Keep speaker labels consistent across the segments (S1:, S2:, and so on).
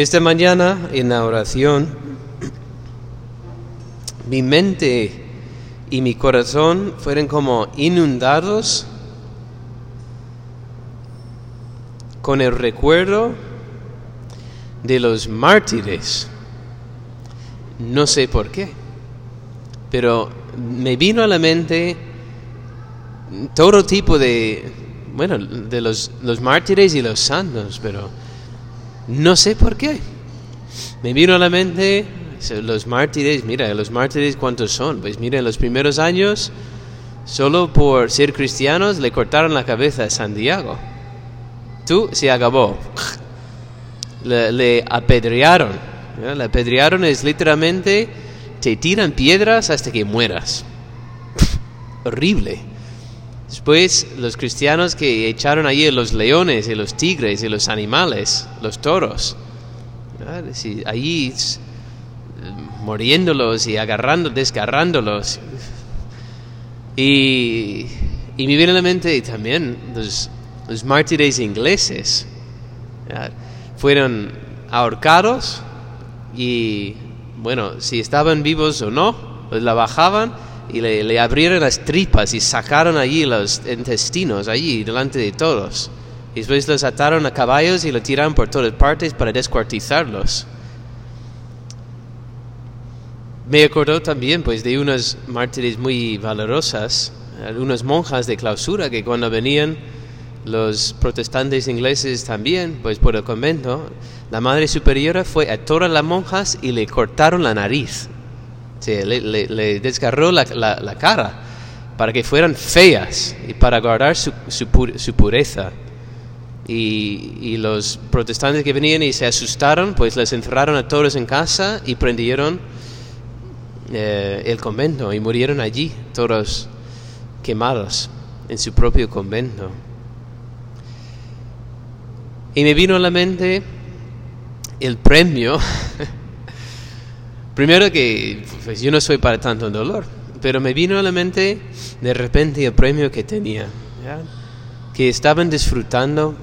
S1: Esta mañana en la oración, mi mente y mi corazón fueron como inundados con el recuerdo de los mártires. No sé por qué, pero me vino a la mente todo tipo de, bueno, de los, los mártires y los santos, pero no sé por qué. Me vino a la mente los mártires, mira, los mártires cuántos son. Pues mira, en los primeros años, solo por ser cristianos le cortaron la cabeza a Santiago. Tú se acabó. Le, apedrearon. Le apedrearon es literalmente te tiran piedras hasta que mueras. Horrible. Después los cristianos que echaron allí los leones y los tigres y los animales, los toros, allí muriéndolos y agarrando, desgarrándolos. Y, y me viene a la mente también los, los mártires ingleses. Fueron ahorcados y, bueno, si estaban vivos o no, pues la bajaban y le, abrieron las tripas y sacaron allí los intestinos, allí delante de todos. Y después los ataron a caballos y lo tiraron por todas partes para descuartizarlos. Me acordó también pues de unas mártires muy valorosas, algunas monjas de clausura que cuando venían los protestantes ingleses también, pues por el convento, la Madre Superiora fue a todas las monjas y le cortaron la nariz le, desgarró la, cara para que fueran feas y para guardar su, pureza. Y, los protestantes que venían y se asustaron, pues les encerraron a todos en casa y prendieron eh, el convento y murieron allí, todos quemados en su propio convento. Y me vino a la mente el premio Primero que pues, yo no soy para tanto dolor, pero me vino a la mente de repente el premio que tenía, que estaban disfrutando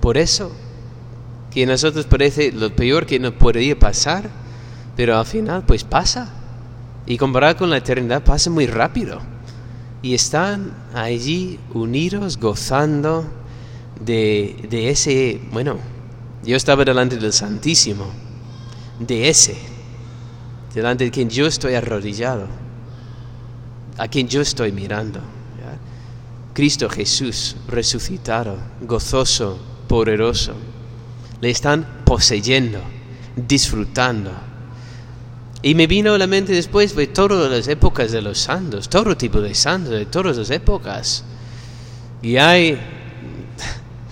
S1: por eso, que a nosotros parece lo peor que nos podría pasar, pero al final pues pasa. Y comparado con la eternidad pasa muy rápido. Y están allí unidos, gozando de, de ese, bueno, yo estaba delante del Santísimo, de ese delante de quien yo estoy arrodillado, a quien yo estoy mirando. Cristo Jesús resucitado, gozoso, poderoso. Le están poseyendo, disfrutando. Y me vino a la mente después de todas las épocas de los santos, todo tipo de santos, de todas las épocas. Y hay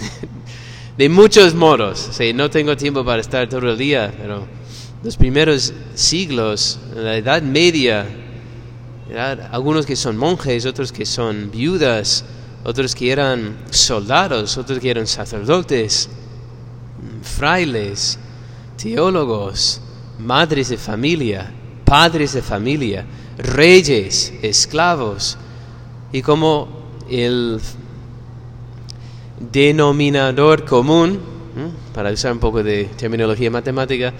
S1: de muchos modos. no tengo tiempo para estar todo el día, pero los primeros siglos, en la Edad Media, algunos que son monjes, otros que son viudas, otros que eran soldados, otros que eran sacerdotes, frailes, teólogos, madres de familia, padres de familia, reyes, esclavos, y como el denominador común, para usar un poco de terminología matemática,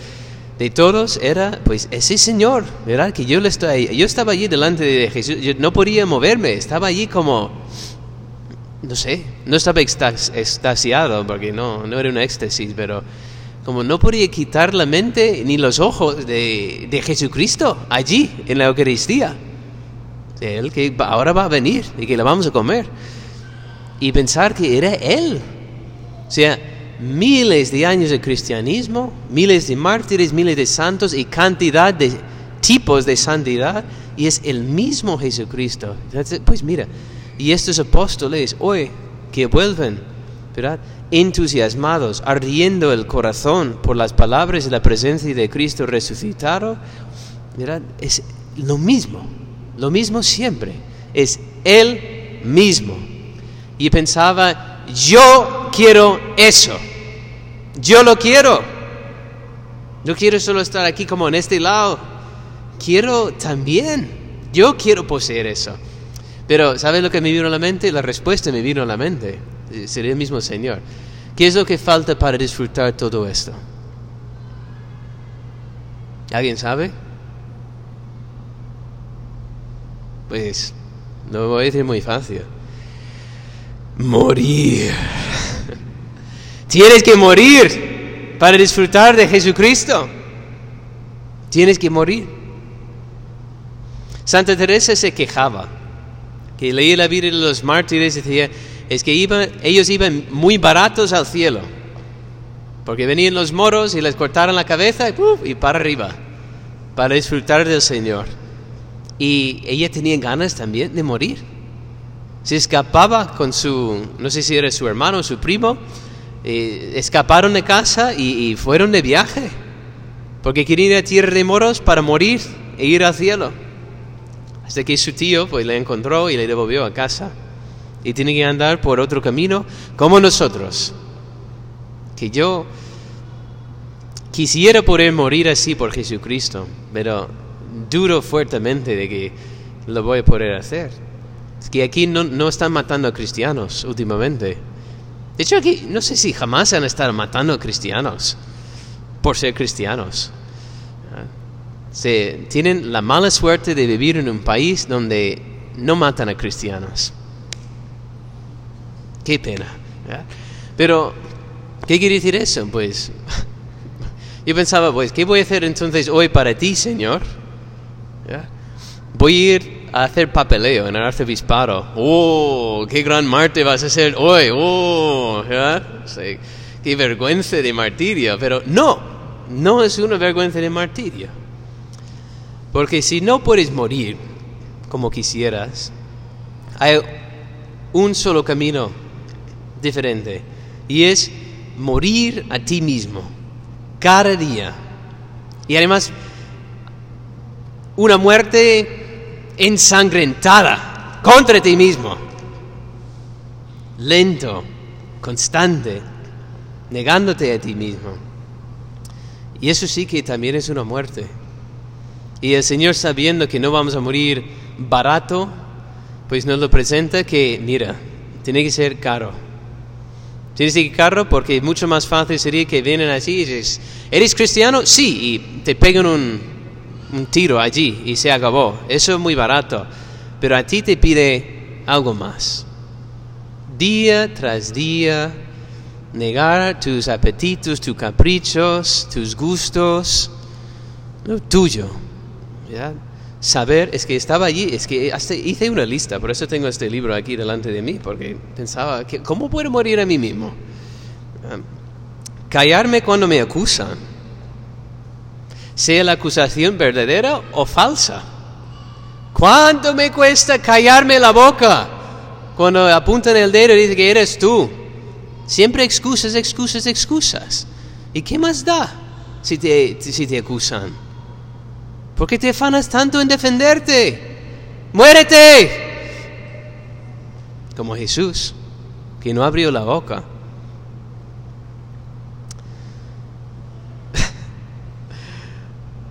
S1: de todos era pues ese Señor, ¿verdad? Que yo le estoy, yo estaba allí delante de Jesús, yo no podía moverme, estaba allí como, no sé, no estaba extasiado porque no, no era una éxtasis, pero como no podía quitar la mente ni los ojos de, de Jesucristo allí en la Eucaristía. Él que ahora va a venir y que la vamos a comer. Y pensar que era Él. O sea, miles de años de cristianismo, miles de mártires, miles de santos y cantidad de tipos de santidad, y es el mismo Jesucristo. Pues mira, y estos apóstoles hoy que vuelven, ¿verdad? entusiasmados, ardiendo el corazón por las palabras y la presencia de Cristo resucitado, es lo mismo, lo mismo siempre, es Él mismo. Y pensaba, yo quiero eso. Yo lo quiero. No quiero solo estar aquí como en este lado. Quiero también. Yo quiero poseer eso. Pero ¿sabes lo que me vino a la mente? La respuesta me vino a la mente. Sería el mismo Señor. ¿Qué es lo que falta para disfrutar todo esto? ¿Alguien sabe? Pues no voy a decir muy fácil. Morir. Tienes que morir para disfrutar de Jesucristo. Tienes que morir. Santa Teresa se quejaba, que leía la vida de los mártires y decía, es que ellos iban muy baratos al cielo, porque venían los moros y les cortaron la cabeza y, y para arriba, para disfrutar del Señor. Y ella tenía ganas también de morir. Se escapaba con su, no sé si era su hermano o su primo, eh, escaparon de casa y, fueron de viaje, porque querían ir a tierra de moros para morir e ir al cielo. Hasta que su tío pues le encontró y le devolvió a casa. Y tiene que andar por otro camino como nosotros. Que yo quisiera poder morir así por Jesucristo, pero duro fuertemente de que lo voy a poder hacer. Es que aquí no, no están matando a cristianos últimamente. De hecho, aquí no sé si jamás han estado matando cristianos por ser cristianos. Se, tienen la mala suerte de vivir en un país donde no matan a cristianos. Qué pena. Pero, ¿qué quiere decir eso? Pues, yo pensaba, pues, ¿qué voy a hacer entonces hoy para ti, Señor? Voy a ir hacer papeleo en el arzobispado. ¡Oh! ¡Qué gran Marte vas a hacer hoy! ¡Oh! ¡Qué vergüenza de martirio! Pero no, no es una vergüenza de martirio. Porque si no puedes morir como quisieras, hay un solo camino diferente y es morir a ti mismo cada día. Y además, una muerte ensangrentada contra ti mismo. Lento, constante, negándote a ti mismo. Y eso sí que también es una muerte. Y el Señor sabiendo que no vamos a morir barato, pues nos lo presenta que, mira, tiene que ser caro. Tienes que ser caro porque mucho más fácil sería que vienen así y dices, ¿eres cristiano? Sí, y te pegan un, un tiro allí y se acabó. Eso es muy barato. Pero a ti te pide algo más. Día tras día, negar tus apetitos, tus caprichos, tus gustos, lo tuyo. Saber, es que estaba allí, es que hice una lista, por eso tengo este libro aquí delante de mí, porque pensaba, que, ¿cómo puedo morir a mí mismo? Ah, callarme cuando me acusan sea la acusación verdadera o falsa. ¿Cuánto me cuesta callarme la boca cuando apuntan el dedo y dicen que eres tú? Siempre excusas, excusas, excusas. ¿Y qué más da si te, si te acusan? ¿Por qué te afanas tanto en defenderte? ¡Muérete! Como Jesús, que no abrió la boca.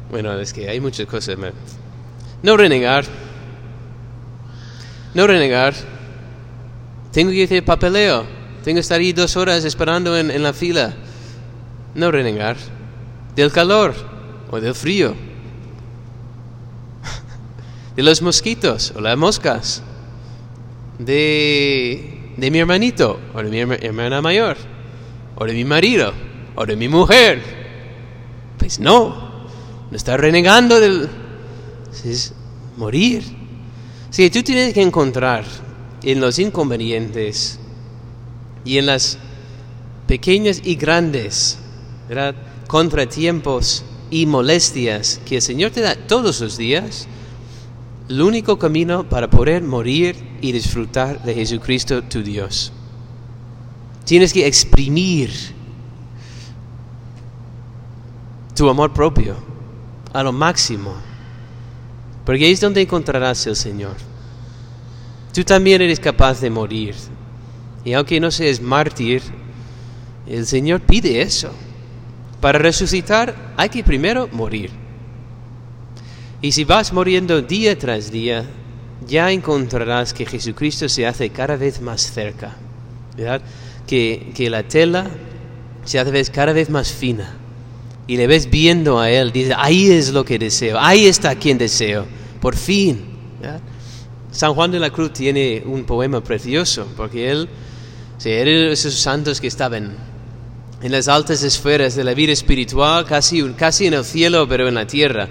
S1: Bueno, es que hay muchas cosas. No renegar. No renegar. Tengo que hacer papeleo. Tengo que estar ahí dos horas esperando en, en la fila. No renegar. Del calor o del frío. De los mosquitos o las moscas. De, de mi hermanito o de mi hermana mayor. O de mi marido o de mi mujer. Pues no no estás renegando del... Es morir. Si tú tienes que encontrar en los inconvenientes y en las pequeñas y grandes contratiempos y molestias que el Señor te da todos los días, el único camino para poder morir y disfrutar de Jesucristo tu Dios. Tienes que exprimir tu amor propio a lo máximo. Porque ahí es donde encontrarás al Señor. Tú también eres capaz de morir. Y aunque no seas mártir, el Señor pide eso. Para resucitar hay que primero morir. Y si vas muriendo día tras día, ya encontrarás que Jesucristo se hace cada vez más cerca. ¿verdad? Que, que la tela se hace cada vez más fina y le ves viendo a Él, dice, ahí es lo que deseo, ahí está quien deseo, por fin. San Juan de la Cruz tiene un poema precioso, porque él, sí, era esos santos que estaban en las altas esferas de la vida espiritual, casi, casi en el cielo, pero en la tierra,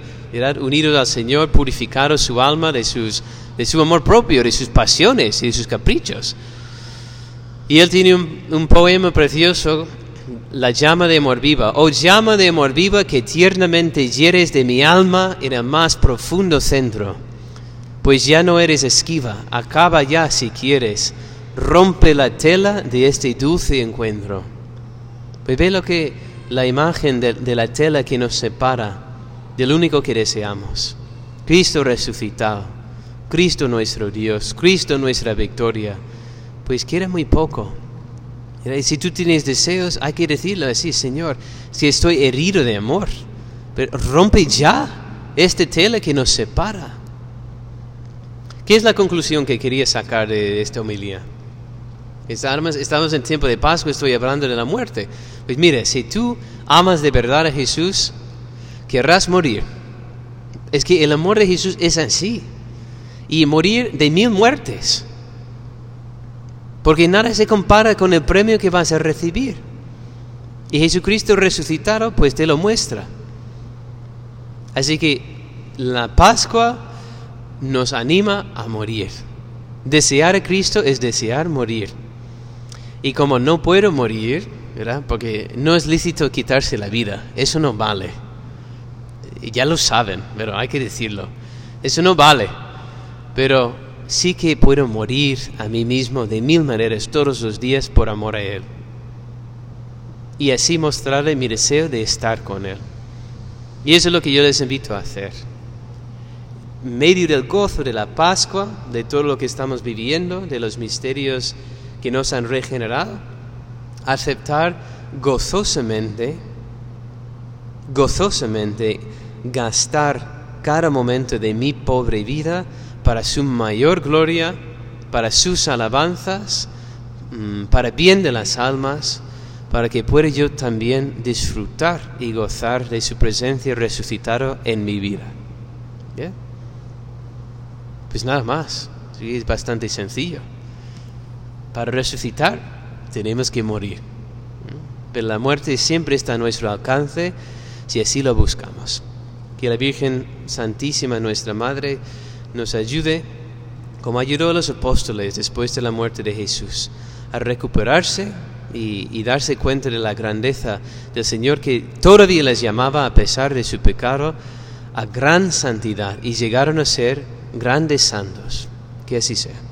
S1: unidos al Señor, purificados su alma de, sus, de su amor propio, de sus pasiones y de sus caprichos. Y él tiene un poema precioso la llama de amor viva. Oh llama de amor viva que tiernamente hieres de mi alma en el más profundo centro. Pues ya no eres esquiva, acaba ya si quieres, rompe la tela de este dulce encuentro. Pues ve lo que la imagen de, de la tela que nos separa del único que deseamos. Cristo resucitado, Cristo nuestro Dios, Cristo nuestra victoria. Pues quiere muy poco si tú tienes deseos, hay que decirlo así, Señor, si estoy herido de amor, pero rompe ya este tela que nos separa. ¿Qué es la conclusión que quería sacar de esta homilía? Estamos en tiempo de Pascua, estoy hablando de la muerte. Pues mire, si tú amas de verdad a Jesús, querrás morir. Es que el amor de Jesús es así. Y morir de mil muertes. Porque nada se compara con el premio que vas a recibir. Y Jesucristo resucitado pues te lo muestra. Así que la Pascua nos anima a morir. Desear a Cristo es desear morir. Y como no puedo morir, ¿verdad? Porque no es lícito quitarse la vida, eso no vale. Ya lo saben, pero hay que decirlo. Eso no vale. Pero sí que puedo morir a mí mismo de mil maneras todos los días por amor a Él. Y así mostrarle mi deseo de estar con Él. Y eso es lo que yo les invito a hacer. En medio del gozo de la Pascua, de todo lo que estamos viviendo, de los misterios que nos han regenerado, aceptar gozosamente, gozosamente gastar cada momento de mi pobre vida para su mayor gloria, para sus alabanzas, mm, para bien de las almas, para que pueda yo también disfrutar y gozar de su presencia resucitada en mi vida. Pues nada más, es bastante sencillo. Para resucitar tenemos que morir. Pero la muerte siempre está a nuestro alcance si así lo buscamos. Que la Virgen Santísima, nuestra Madre, nos ayude, como ayudó a los apóstoles después de la muerte de Jesús, a recuperarse y, darse cuenta de la grandeza del Señor que todavía les llamaba, a pesar de su pecado, a gran santidad y llegaron a ser grandes santos. Que así sea.